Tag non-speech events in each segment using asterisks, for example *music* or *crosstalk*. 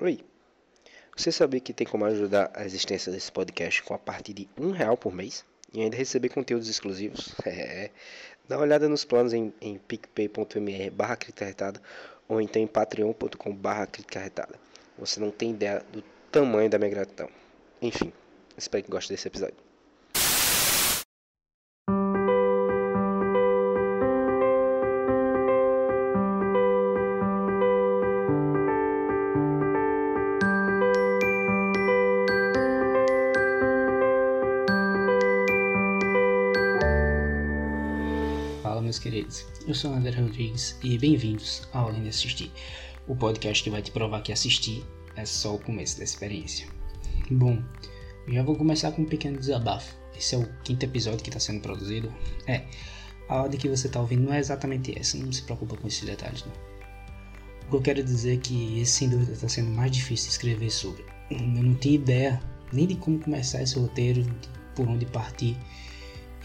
Oi, você sabia que tem como ajudar a existência desse podcast com a partir de um real por mês e ainda receber conteúdos exclusivos? *laughs* É, dá uma olhada nos planos em, em picpay.me barra ou então em patreon.com barra Você não tem ideia do tamanho da minha gratidão. Enfim, espero que goste desse episódio. Sou André Rodrigues e bem-vindos ao Além de Assistir, o podcast que vai te provar que assistir é só o começo da experiência. Bom, já vou começar com um pequeno desabafo. Esse é o quinto episódio que está sendo produzido. É, a ordem que você está ouvindo não é exatamente essa, não se preocupa com esses detalhes, não. O que eu quero dizer é que esse sem dúvida está sendo mais difícil escrever sobre. Eu não tinha ideia nem de como começar esse roteiro, por onde partir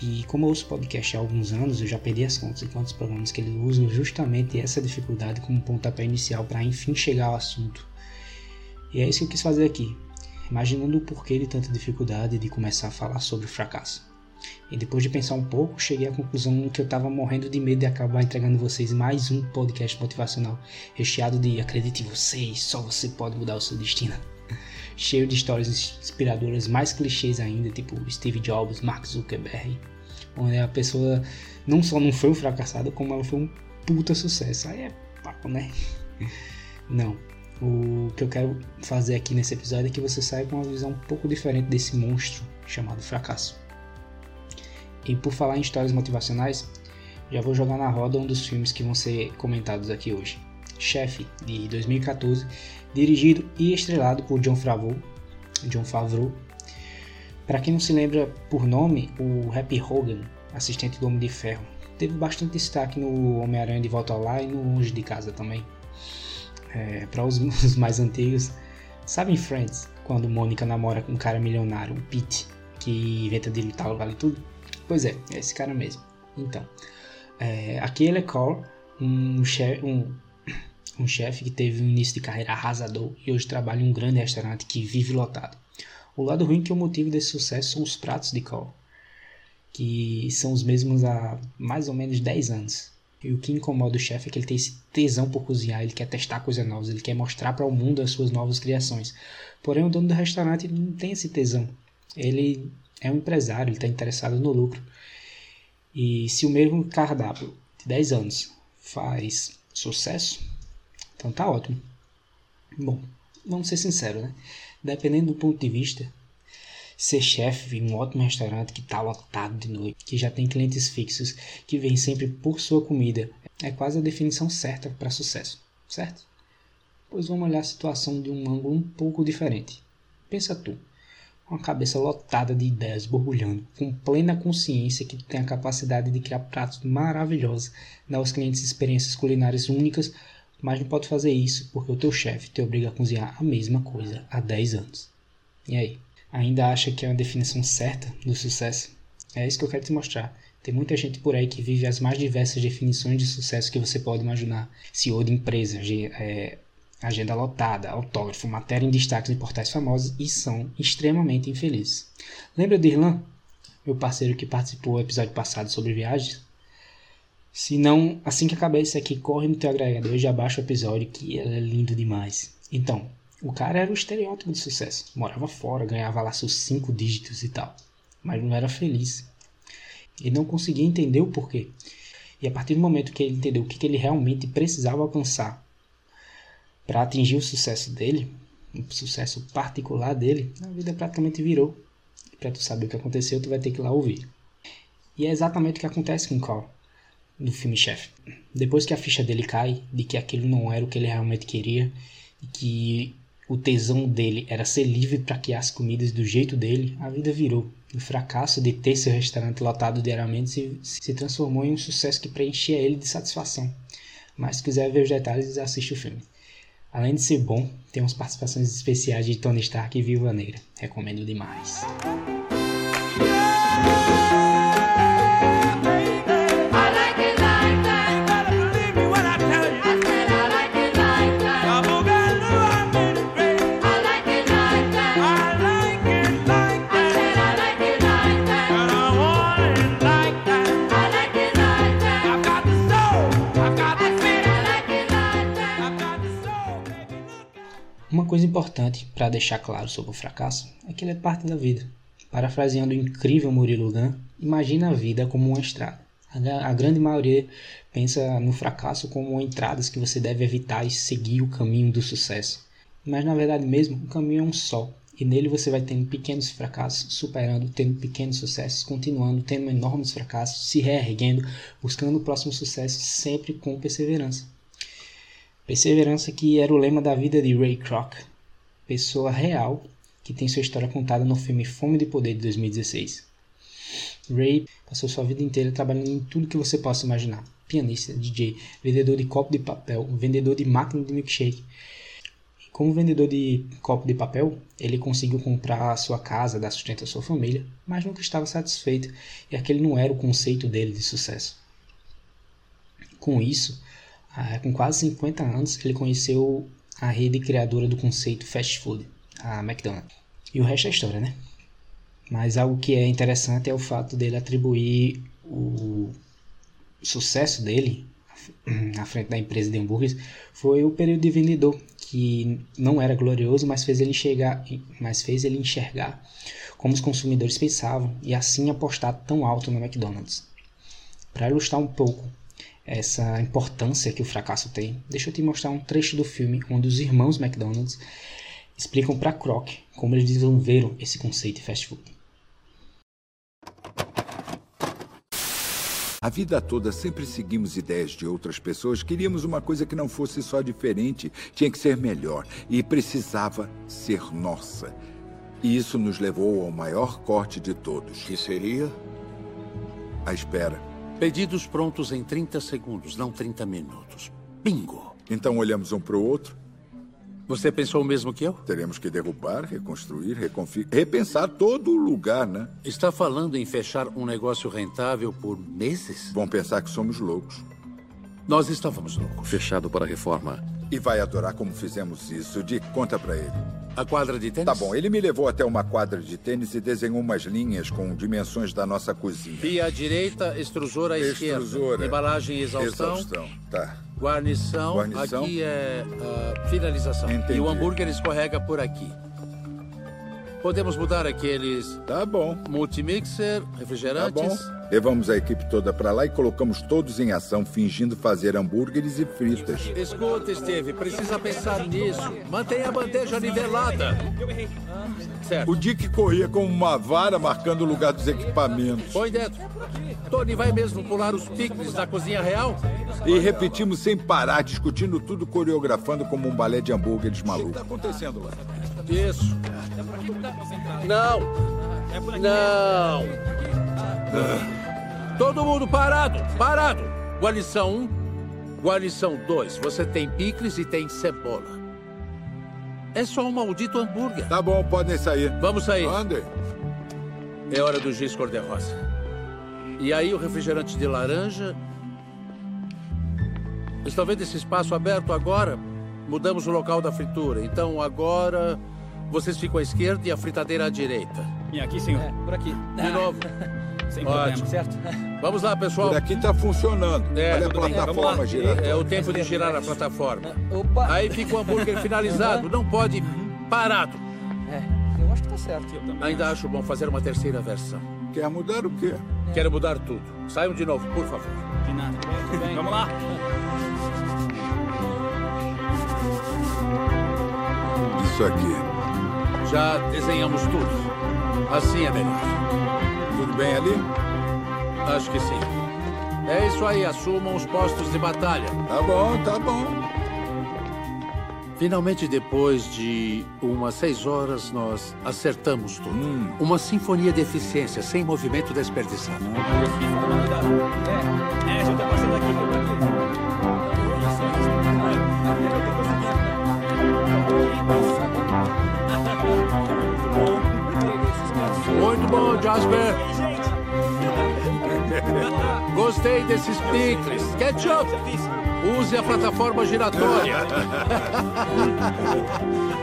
e como eu ouço podcast há alguns anos, eu já perdi as contas de quantos programas que eles usam justamente essa dificuldade como pontapé inicial para enfim chegar ao assunto. E é isso que eu quis fazer aqui, imaginando o porquê de tanta dificuldade de começar a falar sobre o fracasso. E depois de pensar um pouco, cheguei à conclusão que eu estava morrendo de medo de acabar entregando vocês mais um podcast motivacional, recheado de acredite em você, só você pode mudar o seu destino. *laughs* Cheio de histórias inspiradoras mais clichês ainda, tipo Steve Jobs, Mark Zuckerberg, onde a pessoa não só não foi um fracassado, como ela foi um puta sucesso. Aí é papo, né? *laughs* Não. O que eu quero fazer aqui nesse episódio é que você saia com uma visão um pouco diferente desse monstro chamado fracasso. E por falar em histórias motivacionais, já vou jogar na roda um dos filmes que vão ser comentados aqui hoje. Chefe, de 2014, dirigido e estrelado por John Favreau. John Favreau para quem não se lembra por nome, o Happy Hogan, assistente do Homem de Ferro, teve bastante destaque no Homem-Aranha de Volta Lar e no Longe de Casa também. É, Para os, *laughs* os, mais antigos, sabem Friends, quando Mônica namora com um cara milionário, o Pete, que inventa de lutar vale tudo? Pois é, é esse cara mesmo. Então, é, aqui ele é Cole, um *coughs* chefe um, um chef que teve um início de carreira arrasador e hoje trabalha em um grande restaurante que vive lotado. O lado ruim é que o motivo desse sucesso são os pratos de Cole, que são os mesmos há mais ou menos 10 anos. E o que incomoda o chefe é que ele tem esse tesão por cozinhar, ele quer testar coisas novas, ele quer mostrar para o mundo as suas novas criações. Porém, o dono do restaurante não tem esse tesão. Ele é um empresário, ele está interessado no lucro. E se o mesmo cardápio de 10 anos faz sucesso, então tá ótimo. Bom, vamos ser sinceros, né? Dependendo do ponto de vista, ser chefe em um ótimo restaurante que está lotado de noite, que já tem clientes fixos, que vem sempre por sua comida, é quase a definição certa para sucesso, certo? Pois vamos olhar a situação de um ângulo um pouco diferente. Pensa tu, com a cabeça lotada de ideias borbulhando, com plena consciência que tu tem a capacidade de criar pratos maravilhosos, dar aos clientes experiências culinárias únicas mas não pode fazer isso porque o teu chefe te obriga a cozinhar a mesma coisa há 10 anos. E aí? Ainda acha que é uma definição certa do sucesso? É isso que eu quero te mostrar. Tem muita gente por aí que vive as mais diversas definições de sucesso que você pode imaginar. CEO de empresa, é, agenda lotada, autógrafo, matéria em destaques em portais famosos e são extremamente infelizes. Lembra de Irlan? Meu parceiro que participou do episódio passado sobre viagens? Se não, assim que acabar isso aqui, corre no teu agregador e já baixa o episódio que é lindo demais. Então, o cara era o estereótipo de sucesso. Morava fora, ganhava lá seus cinco dígitos e tal. Mas não era feliz. Ele não conseguia entender o porquê. E a partir do momento que ele entendeu o que, que ele realmente precisava alcançar para atingir o sucesso dele, o sucesso particular dele, a vida praticamente virou. Para tu saber o que aconteceu, tu vai ter que ir lá ouvir. E é exatamente o que acontece com o Carl do filme Chefe. Depois que a ficha dele cai, de que aquilo não era o que ele realmente queria, e que o tesão dele era ser livre para criar as comidas do jeito dele, a vida virou. O fracasso de ter seu restaurante lotado diariamente se, se transformou em um sucesso que preenchia ele de satisfação. Mas se quiser ver os detalhes, assiste o filme. Além de ser bom, tem umas participações especiais de Tony Stark e Viúva Negra. Recomendo demais. Importante para deixar claro sobre o fracasso é que ele é parte da vida. Parafraseando o incrível Murilo Gun, imagina a vida como uma estrada. A grande maioria pensa no fracasso como entradas que você deve evitar e seguir o caminho do sucesso. Mas na verdade mesmo, o caminho é um só. E nele você vai tendo pequenos fracassos, superando, tendo pequenos sucessos, continuando, tendo enormes fracassos, se reerguendo, buscando o próximo sucesso sempre com perseverança. Perseverança que era o lema da vida de Ray Kroc, pessoa real que tem sua história contada no filme Fome de Poder de 2016. Ray passou sua vida inteira trabalhando em tudo que você possa imaginar: pianista, DJ, vendedor de copo de papel, vendedor de máquina de milkshake. Como vendedor de copo de papel, ele conseguiu comprar a sua casa, dar sustento à sua família, mas nunca estava satisfeito e aquele não era o conceito dele de sucesso. Com isso, ah, com quase 50 anos, ele conheceu a rede criadora do conceito fast food, a McDonald's. E o resto é história, né? Mas algo que é interessante é o fato dele atribuir o sucesso dele à frente da empresa de hambúrgueres foi o período de vendedor que não era glorioso, mas fez ele enxergar, mas fez ele enxergar como os consumidores pensavam e assim apostar tão alto no McDonald's. Para ilustrar um pouco essa importância que o fracasso tem, deixa eu te mostrar um trecho do filme onde os irmãos McDonald's explicam para Croc como eles desenvolveram esse conceito de fast food. A vida toda sempre seguimos ideias de outras pessoas. Queríamos uma coisa que não fosse só diferente, tinha que ser melhor e precisava ser nossa. E isso nos levou ao maior corte de todos. Que seria? A espera. Pedidos prontos em 30 segundos, não 30 minutos. Bingo! Então olhamos um para o outro você pensou o mesmo que eu? Teremos que derrubar, reconstruir, reconfigurar, repensar todo o lugar, né? Está falando em fechar um negócio rentável por meses? Vão pensar que somos loucos. Nós estávamos loucos. Fechado para reforma. E vai adorar como fizemos isso. De conta para ele. A quadra de tênis? Tá bom, ele me levou até uma quadra de tênis e desenhou umas linhas com dimensões da nossa cozinha. Pia à direita, extrusor à extrusora. esquerda. Embalagem e exaustão. Exaustão, tá. Guarnição, Guarnição. aqui é uh, finalização. Entendi. E o hambúrguer escorrega por aqui. Podemos mudar aqueles... Tá bom. Multimixer, refrigerantes... Tá bom. Levamos a equipe toda para lá e colocamos todos em ação, fingindo fazer hambúrgueres e fritas. Escuta, Steve, precisa pensar nisso. Mantenha a bandeja nivelada. Certo. O Dick corria com uma vara marcando o lugar dos equipamentos. Põe dentro. Tony vai mesmo pular os picles da cozinha real? E repetimos sem parar, discutindo tudo, coreografando como um balé de hambúrgueres maluco. O que está acontecendo lá? Isso. Não. Não. Ah. Todo mundo parado, parado. Guarnição 1, guarnição 2. Você tem picles e tem cebola. É só um maldito hambúrguer. Tá bom, podem sair. Vamos sair. Andem. É hora do giz cor-de-rosa. E aí o refrigerante de laranja. Estão vendo esse espaço aberto agora? Mudamos o local da fritura. Então agora vocês ficam à esquerda e a fritadeira à direita. E aqui, senhor? É, por aqui. De novo. *laughs* Sem Ótimo. problema, certo? Vamos lá, pessoal. Por aqui está funcionando. É, Olha a plataforma girando. É o tempo de girar a plataforma. Opa. Aí fica o hambúrguer finalizado. Não pode parado. É, eu acho que tá certo. Ainda acho bom fazer uma terceira versão. Quer mudar o quê? Quero mudar tudo. Saiam de novo, por favor. De nada. Tudo bem. Vamos lá. Isso aqui. Já desenhamos tudo. Assim é melhor. Tudo bem ali? Acho que sim. É isso aí, assumam os postos de batalha. Tá bom, tá bom. Finalmente, depois de umas seis horas, nós acertamos tudo. Hum. Uma sinfonia de eficiência, sem movimento desperdiçado. É, é, já tá passando aqui, bom, Jasper. gostei desses picles. Ketchup! Use a plataforma giratória. *laughs*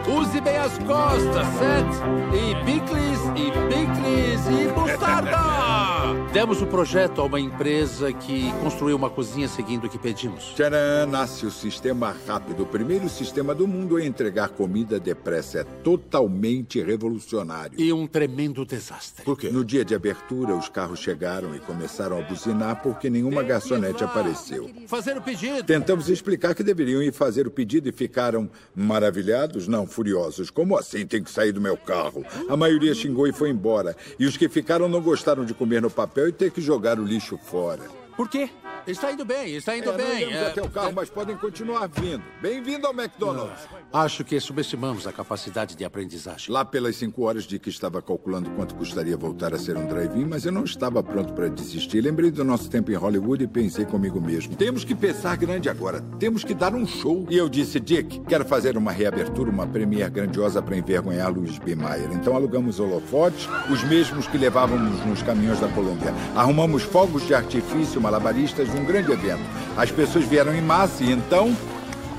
Use bem as costas, certo? E picles, e picles, e mostarda! Demos o projeto a uma empresa que construiu uma cozinha seguindo o que pedimos. Tcharam, nasce o sistema rápido. O primeiro sistema do mundo a entregar comida depressa. É totalmente revolucionário. E um tremendo desastre. Por quê? No dia de abertura, os carros chegaram e começaram a buzinar porque nenhuma garçonete apareceu. Fazer o pedido. Tentamos explicar que deveriam ir fazer o pedido e ficaram maravilhados, não furiosos. Como assim tem que sair do meu carro? A maioria xingou e foi embora. E os que ficaram não gostaram de comer no papel e ter que jogar o lixo fora. Por quê? Está indo bem, está indo É, não bem. iremos É, até o carro, mas podem continuar vindo. Bem-vindo ao McDonald's. Acho que subestimamos a capacidade de aprendizagem. Lá pelas cinco horas de que estava calculando quanto custaria voltar a ser um drive-in, mas eu não estava pronto para desistir. Lembrei do nosso tempo em Hollywood e pensei comigo mesmo. Temos que pensar grande agora. Temos que dar um show. E eu disse, Dick, quero fazer uma reabertura, uma premiere grandiosa para envergonhar Louis B. Mayer. Então alugamos holofotes, os mesmos que levávamos nos caminhões da Colômbia. Arrumamos fogos de artifício, malabaristas, um grande evento. As pessoas vieram em massa e então...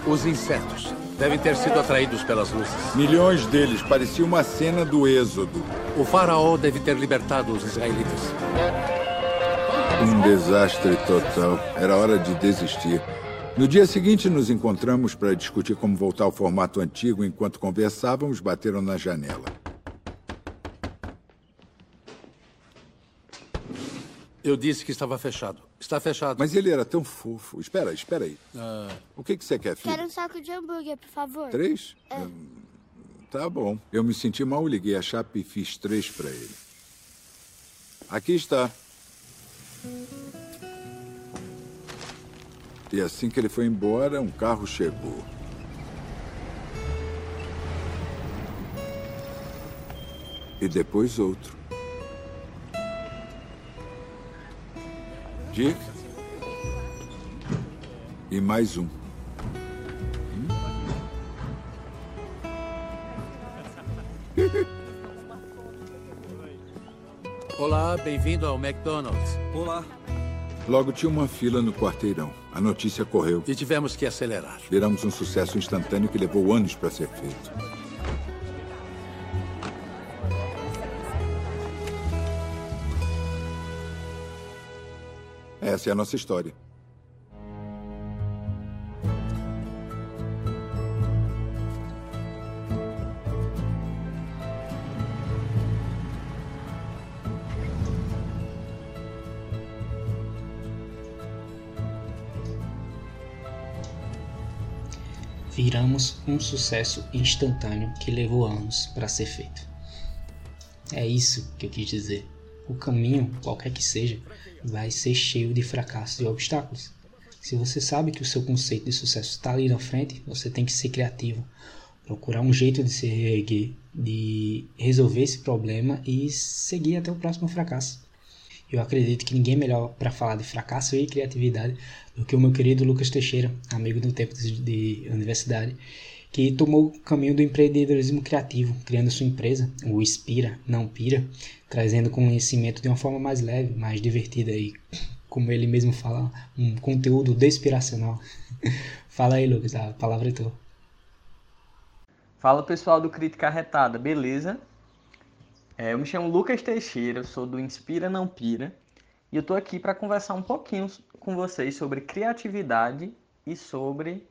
Os insetos devem ter sido atraídos pelas luzes. Milhões deles. Parecia uma cena do êxodo. O faraó deve ter libertado os israelitas. Um desastre total. Era hora de desistir. No dia seguinte, nos encontramos para discutir como voltar ao formato antigo. Enquanto conversávamos, bateram na janela. Eu disse que estava fechado. Está fechado. Mas ele era tão fofo. Espera, espera aí. O que, que você quer, filho? Quero um saco de hambúrguer, por favor. Três? Hum, tá bom. Eu me senti mal, liguei a chapa e fiz três para ele. Aqui está. E assim que ele foi embora, um carro chegou. E depois outro. Dick? E mais um. Olá, bem-vindo ao McDonald's. Olá. Logo tinha uma fila no quarteirão. A notícia correu. E tivemos que acelerar. Viramos um sucesso instantâneo que levou anos para ser feito. Essa é a nossa história. Viramos um sucesso instantâneo que levou anos para ser feito. É isso que eu quis dizer. O caminho, qualquer que seja, vai ser cheio de fracassos e obstáculos. Se você sabe que o seu conceito de sucesso está ali na frente, você tem que ser criativo, procurar um jeito de se reerguer, de resolver esse problema e seguir até o próximo fracasso. Eu acredito que ninguém é melhor para falar de fracasso e criatividade do que o meu querido Lucas Teixeira, amigo do tempo de, de universidade, que tomou o caminho do empreendedorismo criativo, criando sua empresa, o Inspira, não Pira, trazendo conhecimento de uma forma mais leve, mais divertida e, como ele mesmo fala, um conteúdo despiracional. *laughs* Fala aí, Lucas, a palavra é tua. Fala pessoal do Crítica Retada, beleza? É, eu me chamo Lucas Teixeira, sou do Inspira Não Pira e eu tô aqui para conversar um pouquinho com vocês sobre criatividade e sobre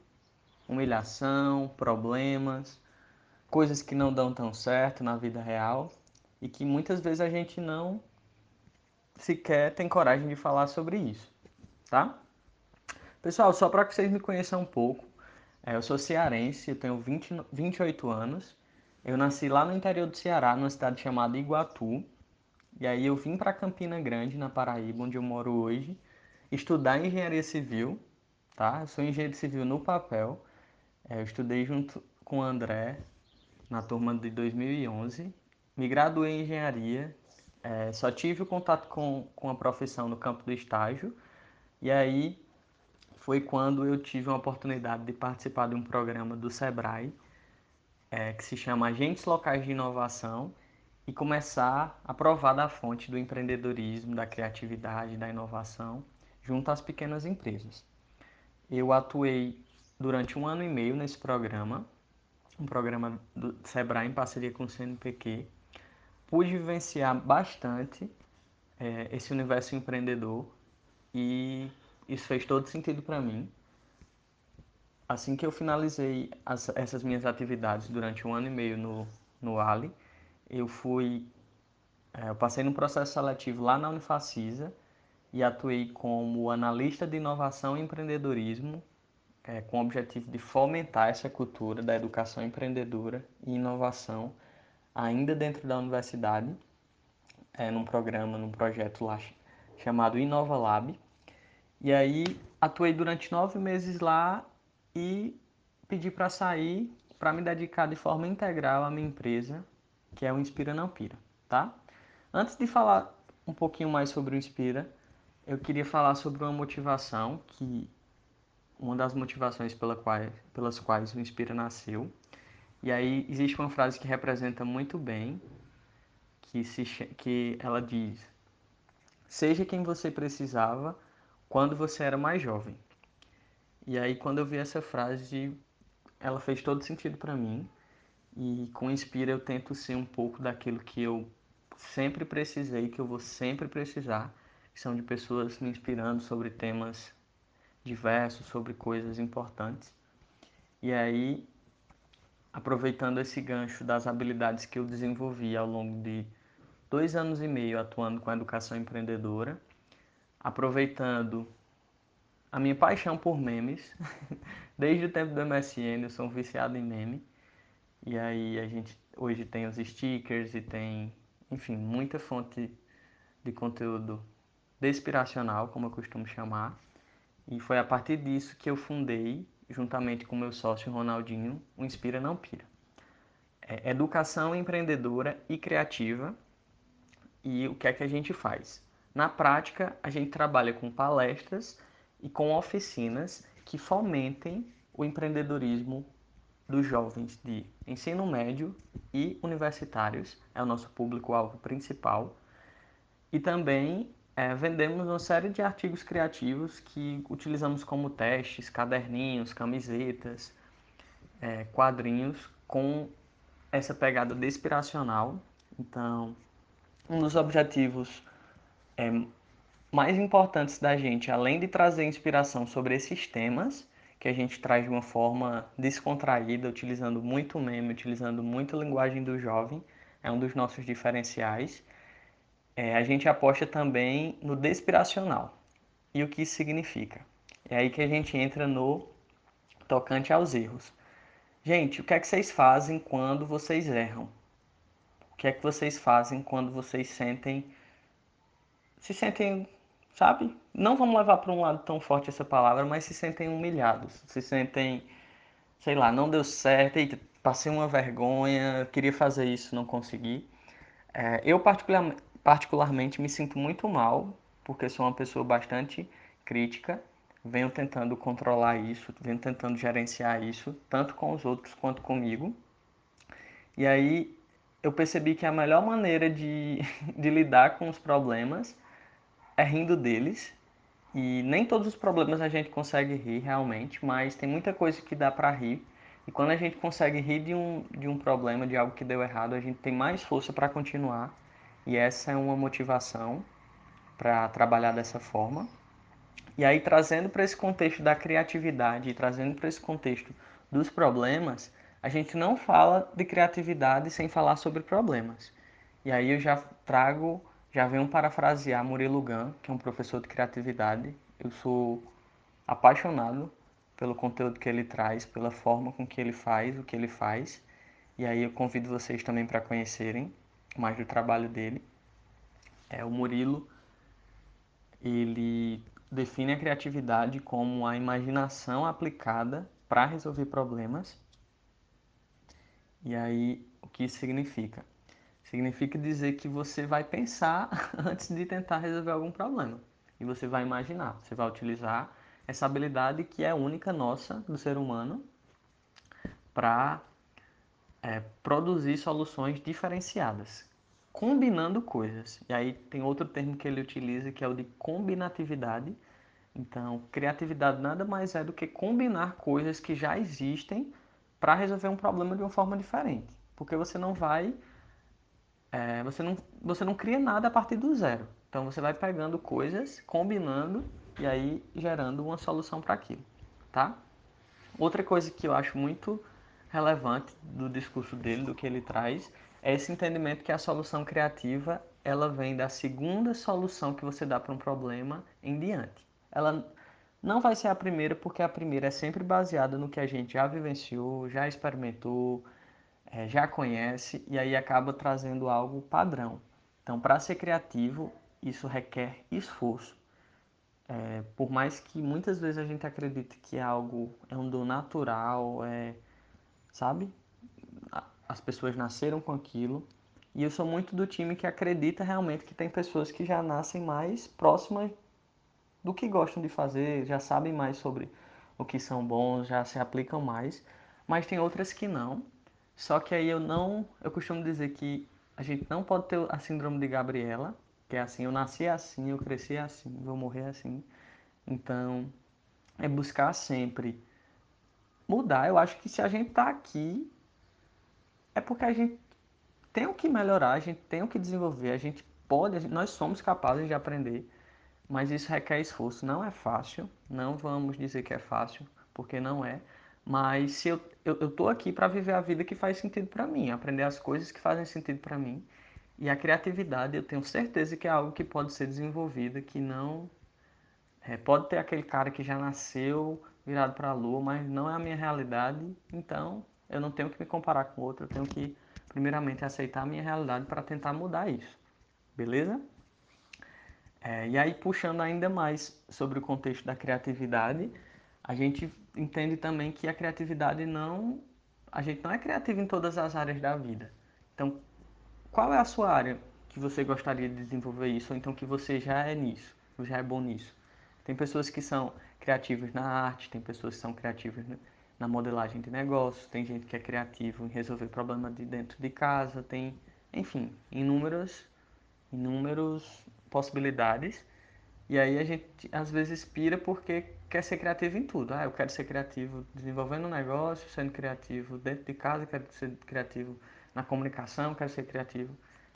humilhação, problemas, coisas que não dão tão certo na vida real e que muitas vezes a gente não sequer tem coragem de falar sobre isso, tá? Pessoal, só para que vocês me conheçam um pouco, é, eu sou cearense, eu tenho 20, 28 anos. Eu nasci lá no interior do Ceará, numa cidade chamada Iguatu. E aí eu vim para Campina Grande, na Paraíba, onde eu moro hoje, estudar engenharia civil, tá? Eu sou engenheiro civil no papel. É, eu estudei junto com o André na turma de 2011. Me graduei em engenharia. É, só tive o contato com, com a profissão no campo do estágio. E aí foi quando eu tive uma oportunidade de participar de um programa do Sebrae, é, que se chama Agentes Locais de Inovação, e começar a provar da fonte do empreendedorismo, da criatividade, da inovação, junto às pequenas empresas. Eu atuei durante um ano e meio nesse programa, um programa do Sebrae em parceria com o CNPq. Pude vivenciar bastante é, esse universo empreendedor e isso fez todo sentido para mim. Assim que eu finalizei as, essas minhas atividades durante um ano e meio no, no Ali, eu fui, é, eu passei num processo seletivo lá na Unifacisa e atuei como analista de inovação e empreendedorismo, é, com o objetivo de fomentar essa cultura da educação empreendedora e inovação ainda dentro da universidade, é, num programa, num projeto lá chamado Inova Lab. E aí atuei durante nove meses lá e pedi para sair para me dedicar de forma integral à minha empresa, que é o Inspira Não Pira, tá? Antes de falar um pouquinho mais sobre o Inspira, eu queria falar sobre uma motivação que uma das motivações pela qual, pelas quais o Inspira nasceu. E aí existe uma frase que representa muito bem, que, se, que ela diz: Seja quem você precisava quando você era mais jovem. E aí quando eu vi essa frase, ela fez todo sentido para mim. E com Inspira eu tento ser um pouco daquilo que eu sempre precisei, que eu vou sempre precisar, que são de pessoas me inspirando sobre temas diversos, sobre coisas importantes. E aí, aproveitando esse gancho das habilidades que eu desenvolvi ao longo de dois anos e meio atuando com a educação empreendedora, aproveitando a minha paixão por memes, *laughs* desde o tempo do MSN, eu sou um viciado em meme. E aí a gente hoje tem os stickers e tem, enfim, muita fonte de conteúdo despiracional, como eu costumo chamar. E foi a partir disso que eu fundei, juntamente com meu sócio Ronaldinho, o Inspira Não Pira. É educação empreendedora e criativa. E o que é que a gente faz? Na prática, a gente trabalha com palestras e com oficinas que fomentem o empreendedorismo dos jovens de ensino médio e universitários, é o nosso público-alvo principal. E também é, vendemos uma série de artigos criativos que utilizamos como testes, caderninhos, camisetas, é, quadrinhos com essa pegada inspiracional. Então, um dos objetivos é, mais importantes da gente, além de trazer inspiração sobre esses temas, que a gente traz de uma forma descontraída, utilizando muito meme, utilizando muita linguagem do jovem, é um dos nossos diferenciais. É, a gente aposta também no despiracional. E o que isso significa? É aí que a gente entra no tocante aos erros. Gente, o que é que vocês fazem quando vocês erram? O que é que vocês fazem quando vocês sentem se sentem sabe? Não vamos levar para um lado tão forte essa palavra, mas se sentem humilhados, se sentem, sei lá, não deu certo, eita, passei uma vergonha, queria fazer isso, não consegui. É, eu particular, particularmente me sinto muito mal, porque sou uma pessoa bastante crítica, venho tentando controlar isso, venho tentando gerenciar isso, tanto com os outros quanto comigo. E aí eu percebi que a melhor maneira de, *laughs* de lidar com os problemas é rindo deles. E nem todos os problemas a gente consegue rir realmente, mas tem muita coisa que dá para rir. E quando a gente consegue rir de um, de um problema, de algo que deu errado, a gente tem mais força para continuar. E essa é uma motivação para trabalhar dessa forma. E aí, trazendo para esse contexto da criatividade, trazendo para esse contexto dos problemas, a gente não fala de criatividade sem falar sobre problemas. E aí eu já trago já venho parafrasear Murilo Gun, que é um professor de criatividade. Eu sou apaixonado pelo conteúdo que ele traz, pela forma com que ele faz o que ele faz. E aí eu convido vocês também para conhecerem mais do trabalho dele. É o Murilo, ele define a criatividade como a imaginação aplicada para resolver problemas. E aí o que isso significa? Significa dizer que você vai pensar *laughs* antes de tentar resolver algum problema. E você vai imaginar, você vai utilizar essa habilidade que é única nossa, do ser humano, para é, produzir soluções diferenciadas, combinando coisas. E aí tem outro termo que ele utiliza que é o de combinatividade, Então, criatividade nada mais é do que combinar coisas que já existem para resolver um problema de uma forma diferente. Porque você não vai. É, você, não, você não cria nada a partir do zero. Então você vai pegando coisas, combinando e aí gerando uma solução para aquilo, tá? Outra coisa que eu acho muito relevante do discurso dele, do que ele traz, é esse entendimento que a solução criativa ela vem da segunda solução que você dá para um problema em diante. Ela não vai ser a primeira, porque a primeira é sempre baseada no que a gente já vivenciou, já experimentou, é, já conhece, e aí acaba trazendo algo padrão. Então, para ser criativo, isso requer esforço. É, por mais que muitas vezes a gente acredite que é algo é um dom natural, é, sabe? As pessoas nasceram com aquilo. E eu sou muito do time que acredita realmente que tem pessoas que já nascem mais próximas do que gostam de fazer, já sabem mais sobre o que são bons, já se aplicam mais, mas tem outras que não. Só que aí eu não, eu costumo dizer que a gente não pode ter a síndrome de Gabriela, que é assim, eu nasci assim, eu cresci assim, vou morrer assim. Então, é buscar sempre mudar. Eu acho que se a gente tá aqui é porque a gente tem o que melhorar, a gente tem o que desenvolver, a gente pode, nós somos capazes de aprender mas isso requer esforço. Não é fácil, não vamos dizer que é fácil, porque não é. Mas se eu, eu, tô aqui para viver a vida que faz sentido para mim, aprender as coisas que fazem sentido para mim. E a criatividade, eu tenho certeza que é algo que pode ser desenvolvido, que não. É, pode ter aquele cara que já nasceu virado para a lua, mas não é a minha realidade, então eu não tenho que me comparar com outro, eu tenho que, primeiramente, aceitar a minha realidade para tentar mudar isso. Beleza? É, e aí, puxando ainda mais sobre o contexto da criatividade, a gente entende também que a criatividade não. A gente não é criativo em todas as áreas da vida. Então, qual é a sua área que você gostaria de desenvolver isso, ou então que você já é nisso, já é bom nisso? Tem pessoas que são criativas na arte, tem pessoas que são criativas na modelagem de negócios, tem gente que é criativo em resolver problemas de dentro de casa, tem, enfim, inúmeros, inúmeros possibilidades. E aí a gente às vezes pira porque quer ser criativo em tudo. Ah, eu quero ser criativo desenvolvendo um negócio, sendo criativo dentro de casa, quero ser criativo na comunicação, quero ser criativo.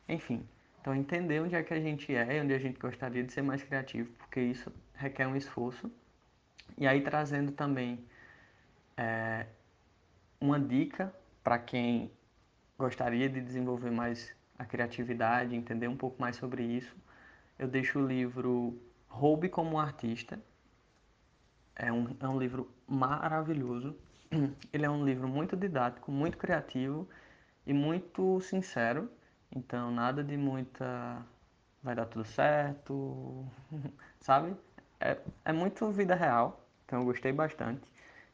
Enfim, então entender onde é que a gente é onde a gente gostaria de ser mais criativo, porque isso requer um esforço. E aí trazendo também é, uma dica para quem gostaria de desenvolver mais a criatividade, entender um pouco mais sobre isso eu deixo o livro Roube como um Artista. É um, é um livro maravilhoso. *clears throat* Ele é um livro muito didático, muito criativo e muito sincero. Então, nada de muita. Vai dar tudo certo, *laughs* sabe? É, é muito vida real. Então, eu gostei bastante.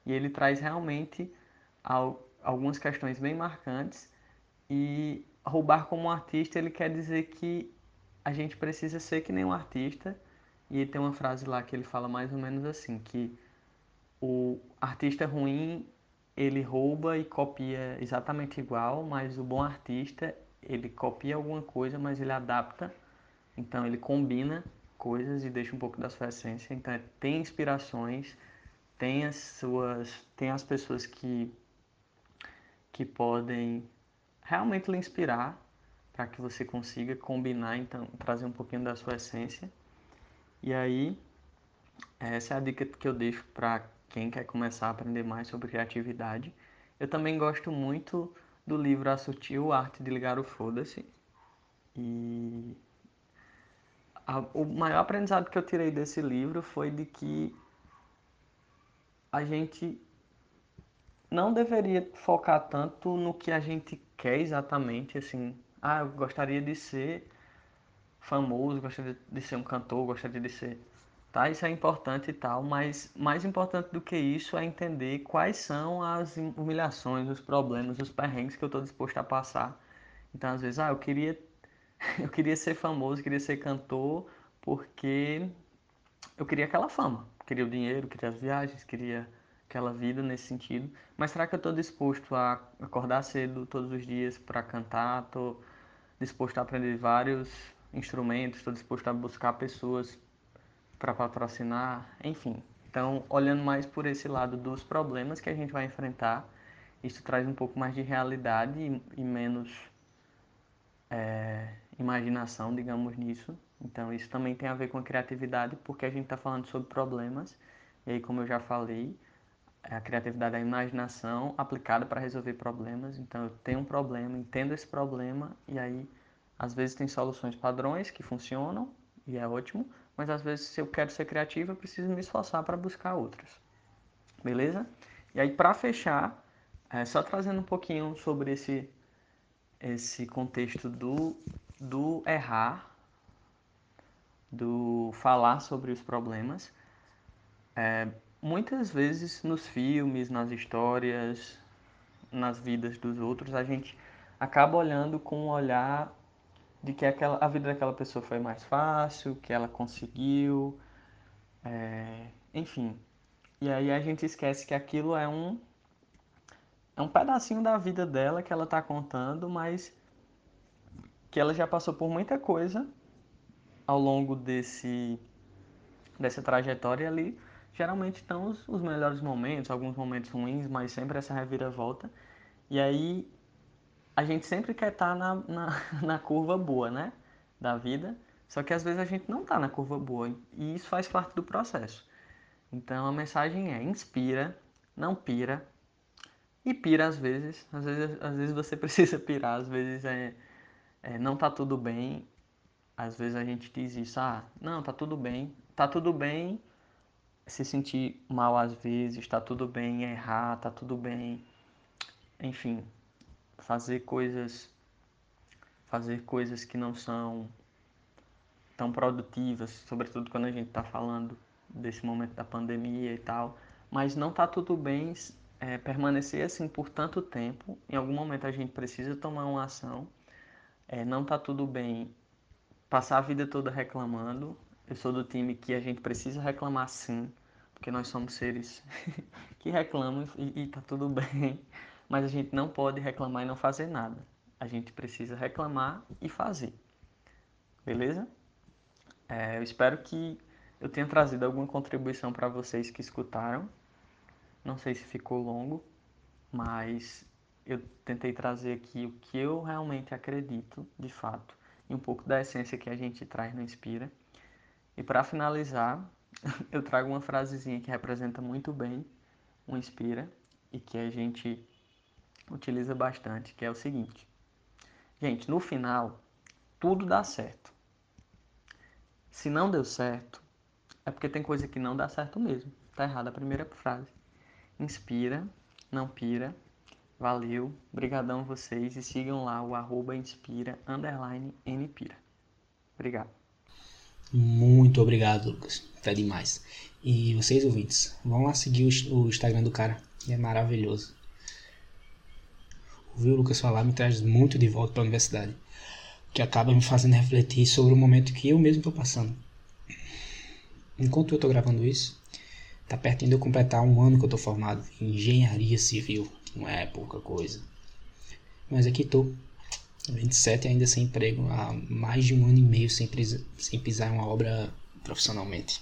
E ele traz realmente algumas questões bem marcantes. E roubar como artista, ele quer dizer que a gente precisa ser que nem um artista. E tem uma frase lá que ele fala mais ou menos assim, que o artista ruim, ele rouba e copia exatamente igual, mas o bom artista, ele copia alguma coisa, mas ele adapta. Então ele combina coisas e deixa um pouco da sua essência. Então é, tem inspirações, tem as suas, tem as pessoas que que podem realmente lhe inspirar para que você consiga combinar, então, trazer um pouquinho da sua essência. E aí, essa é a dica que eu deixo para quem quer começar a aprender mais sobre criatividade. Eu também gosto muito do livro A Sutil Arte de Ligar o Foda-se. E a, o maior aprendizado que eu tirei desse livro foi de que a gente não deveria focar tanto no que a gente quer exatamente, assim, ah, eu gostaria de ser famoso, gostaria de ser um cantor, gostaria de ser. Tá, isso é importante e tal, mas mais importante do que isso é entender quais são as humilhações, os problemas, os perrengues que eu estou disposto a passar. Então, às vezes, ah, eu queria, *laughs* eu queria ser famoso, queria ser cantor, porque eu queria aquela fama, queria o dinheiro, queria as viagens, queria aquela vida nesse sentido. Mas será que eu estou disposto a acordar cedo todos os dias para cantar? Estou disposto a aprender vários instrumentos, estou disposto a buscar pessoas para patrocinar, enfim. Então, olhando mais por esse lado dos problemas que a gente vai enfrentar, isso traz um pouco mais de realidade e, e menos é, imaginação, digamos nisso. Então, isso também tem a ver com a criatividade, porque a gente está falando sobre problemas. E aí, como eu já falei, a criatividade é a imaginação aplicada para resolver problemas. Então, eu tenho um problema, entendo esse problema, e aí, às vezes, tem soluções padrões que funcionam, e é ótimo, mas às vezes, se eu quero ser criativo, eu preciso me esforçar para buscar outras. Beleza? E aí, para fechar, é, só trazendo um pouquinho sobre esse, esse contexto do, do errar, do falar sobre os problemas. É, muitas vezes nos filmes, nas histórias, nas vidas dos outros, a gente acaba olhando com um olhar de que aquela, a vida daquela pessoa foi mais fácil, que ela conseguiu, é, enfim. E aí a gente esquece que aquilo é um é um pedacinho da vida dela que ela está contando, mas que ela já passou por muita coisa ao longo desse dessa trajetória ali. Geralmente estão os, os melhores momentos, alguns momentos ruins, mas sempre essa reviravolta. E aí a gente sempre quer estar tá na, na, *laughs* na curva boa, né? Da vida. Só que às vezes a gente não está na curva boa. E isso faz parte do processo. Então a mensagem é: inspira, não pira. E pira às vezes. Às vezes, às vezes você *laughs* precisa pirar, às vezes é, é, não tá tudo bem. Às vezes a gente diz isso, ah, não, tá tudo bem. Tá tudo bem se sentir mal às vezes, tá tudo bem errar, tá tudo bem. Enfim, fazer coisas fazer coisas que não são tão produtivas, sobretudo quando a gente está falando desse momento da pandemia e tal. Mas não tá tudo bem é, permanecer assim por tanto tempo. Em algum momento a gente precisa tomar uma ação. É, não tá tudo bem passar a vida toda reclamando. Eu sou do time que a gente precisa reclamar sim, porque nós somos seres *laughs* que reclamam e, e tá tudo *laughs* bem. Mas a gente não pode reclamar e não fazer nada. A gente precisa reclamar e fazer. Beleza? É, eu espero que eu tenha trazido alguma contribuição para vocês que escutaram. Não sei se ficou longo, mas eu tentei trazer aqui o que eu realmente acredito, de fato, e um pouco da essência que a gente traz no Inspira. E para finalizar, *laughs* eu trago uma frasezinha que representa muito bem o Inspira e que a gente utiliza bastante, que é o seguinte: Gente, no final, tudo dá certo. Se não deu certo, é porque tem coisa que não dá certo mesmo. Tá errada a primeira frase inspira, não pira. Valeu, brigadão vocês e sigam lá o arroba inspira, underline, npira. Obrigado. Muito obrigado, Lucas. Tá demais. E vocês ouvintes, vão lá seguir o Instagram do cara. É maravilhoso. Ouvir o Lucas falar me traz muito de volta para a universidade. Que acaba me fazendo refletir sobre o momento que eu mesmo estou passando. Enquanto eu estou gravando isso, Tá pertinho de eu completar um ano que eu tô formado em engenharia civil, não é pouca coisa. Mas aqui tô, 27 ainda sem emprego, há mais de um ano e meio sem, sem pisar em uma obra profissionalmente.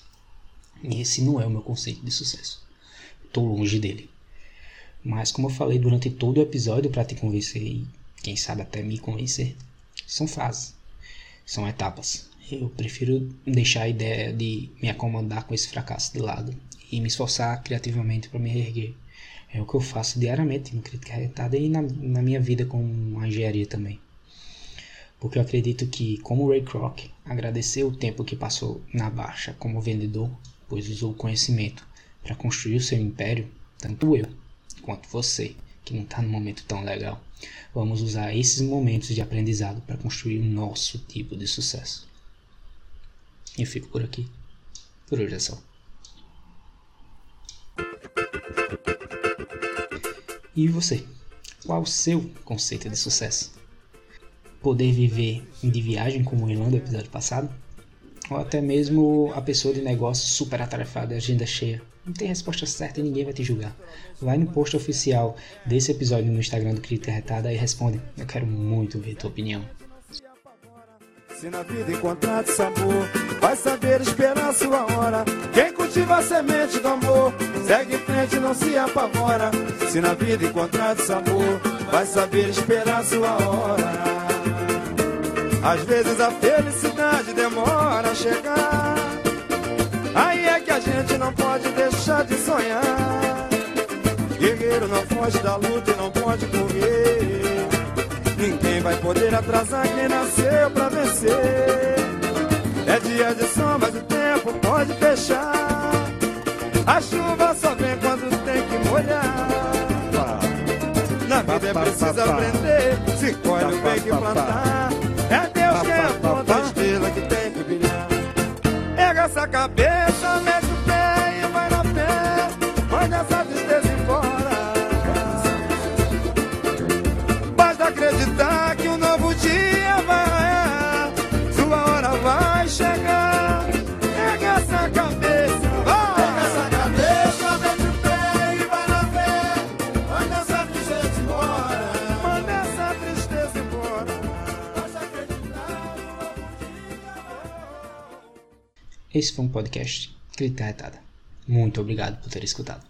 E esse não é o meu conceito de sucesso. Tô longe dele. Mas como eu falei durante todo o episódio para te convencer e quem sabe até me convencer, são fases, são etapas. Eu prefiro deixar a ideia de me acomodar com esse fracasso de lado e me esforçar criativamente para me reerguer. É o que eu faço diariamente no Crítica Retada e na, na minha vida com a engenharia também. Porque eu acredito que, como Ray Kroc agradeceu o tempo que passou na baixa como vendedor, pois usou o conhecimento para construir o seu império, tanto eu quanto você, que não está num momento tão legal, vamos usar esses momentos de aprendizado para construir o nosso tipo de sucesso. Eu fico por aqui. Por hoje é só. E você? Qual o seu conceito de sucesso? Poder viver de viagem como o Irlanda, episódio passado? Ou até mesmo a pessoa de negócio super atarefada agenda cheia? Não tem resposta certa e ninguém vai te julgar. Vai no post oficial desse episódio no Instagram do Crítica Retada e responde. Eu quero muito ver tua opinião. Se na vida encontrar sabor vai saber esperar sua hora. Quem cultiva a semente do amor, segue em frente, não se apavora. Se na vida encontrar sabor, vai saber esperar sua hora. Às vezes a felicidade demora a chegar. Aí é que a gente não pode deixar de sonhar. Guerreiro não foge da luta e não pode correr. Ninguém vai poder atrasar quem nasceu pra vencer. É dia de sol, mas o tempo pode fechar. A chuva só vem quando tem que molhar. É preciso aprender. Se colhe o bem que plantar. É Deus que aponta a estrela que tem que brilhar. Erga essa cabeça, mete Esse foi um podcast Crítica Retada. Muito obrigado por ter escutado.